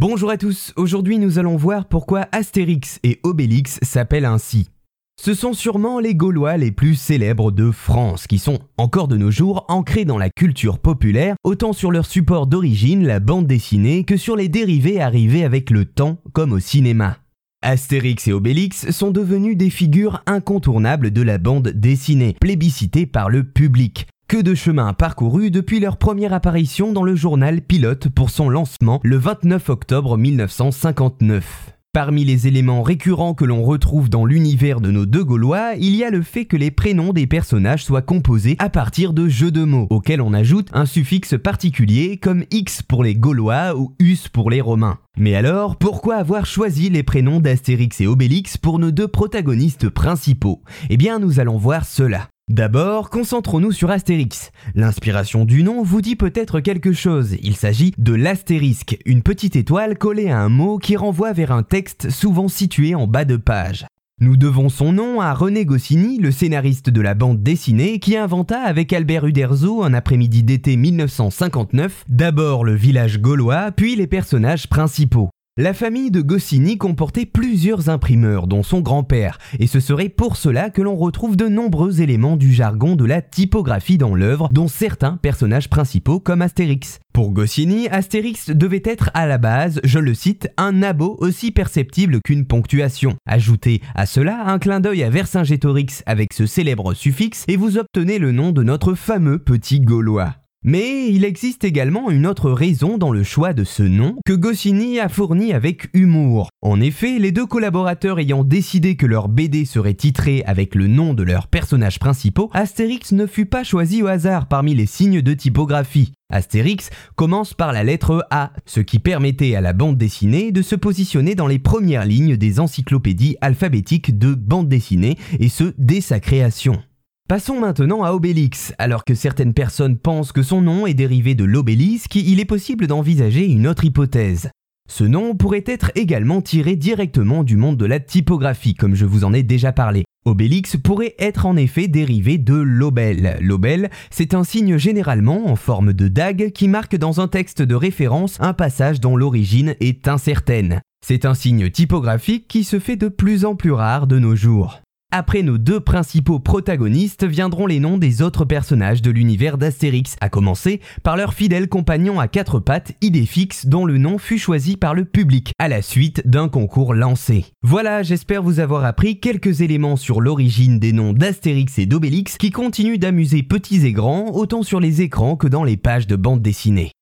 Bonjour à tous, aujourd'hui nous allons voir pourquoi Astérix et Obélix s'appellent ainsi. Ce sont sûrement les Gaulois les plus célèbres de France, qui sont encore de nos jours ancrés dans la culture populaire, autant sur leur support d'origine, la bande dessinée, que sur les dérivés arrivés avec le temps, comme au cinéma. Astérix et Obélix sont devenus des figures incontournables de la bande dessinée, plébiscitées par le public. Que de chemin parcouru depuis leur première apparition dans le journal Pilote pour son lancement le 29 octobre 1959. Parmi les éléments récurrents que l'on retrouve dans l'univers de nos deux Gaulois, il y a le fait que les prénoms des personnages soient composés à partir de jeux de mots, auxquels on ajoute un suffixe particulier comme X pour les Gaulois ou Us pour les Romains. Mais alors, pourquoi avoir choisi les prénoms d'Astérix et Obélix pour nos deux protagonistes principaux? Eh bien, nous allons voir cela. D'abord, concentrons-nous sur Astérix. L'inspiration du nom vous dit peut-être quelque chose. Il s'agit de l'astérisque, une petite étoile collée à un mot qui renvoie vers un texte souvent situé en bas de page. Nous devons son nom à René Goscinny, le scénariste de la bande dessinée, qui inventa avec Albert Uderzo un après-midi d'été 1959 d'abord le village gaulois, puis les personnages principaux. La famille de Goscinny comportait plusieurs imprimeurs, dont son grand-père, et ce serait pour cela que l'on retrouve de nombreux éléments du jargon de la typographie dans l'œuvre, dont certains personnages principaux comme Astérix. Pour Goscinny, Astérix devait être à la base, je le cite, un abo aussi perceptible qu'une ponctuation. Ajoutez à cela un clin d'œil à Vercingétorix avec ce célèbre suffixe et vous obtenez le nom de notre fameux petit Gaulois. Mais il existe également une autre raison dans le choix de ce nom que Goscinny a fourni avec humour. En effet, les deux collaborateurs ayant décidé que leur BD serait titrée avec le nom de leurs personnages principaux, Astérix ne fut pas choisi au hasard parmi les signes de typographie. Astérix commence par la lettre A, ce qui permettait à la bande dessinée de se positionner dans les premières lignes des encyclopédies alphabétiques de bande dessinée, et ce dès sa création. Passons maintenant à Obélix. Alors que certaines personnes pensent que son nom est dérivé de l'obélisque, il est possible d'envisager une autre hypothèse. Ce nom pourrait être également tiré directement du monde de la typographie, comme je vous en ai déjà parlé. Obélix pourrait être en effet dérivé de l'obel. L'obel, c'est un signe généralement en forme de dague qui marque dans un texte de référence un passage dont l'origine est incertaine. C'est un signe typographique qui se fait de plus en plus rare de nos jours. Après nos deux principaux protagonistes viendront les noms des autres personnages de l'univers d'Astérix, à commencer par leur fidèle compagnon à quatre pattes, Idéfix, dont le nom fut choisi par le public, à la suite d'un concours lancé. Voilà, j'espère vous avoir appris quelques éléments sur l'origine des noms d'Astérix et d'Obélix qui continuent d'amuser petits et grands, autant sur les écrans que dans les pages de bande dessinée.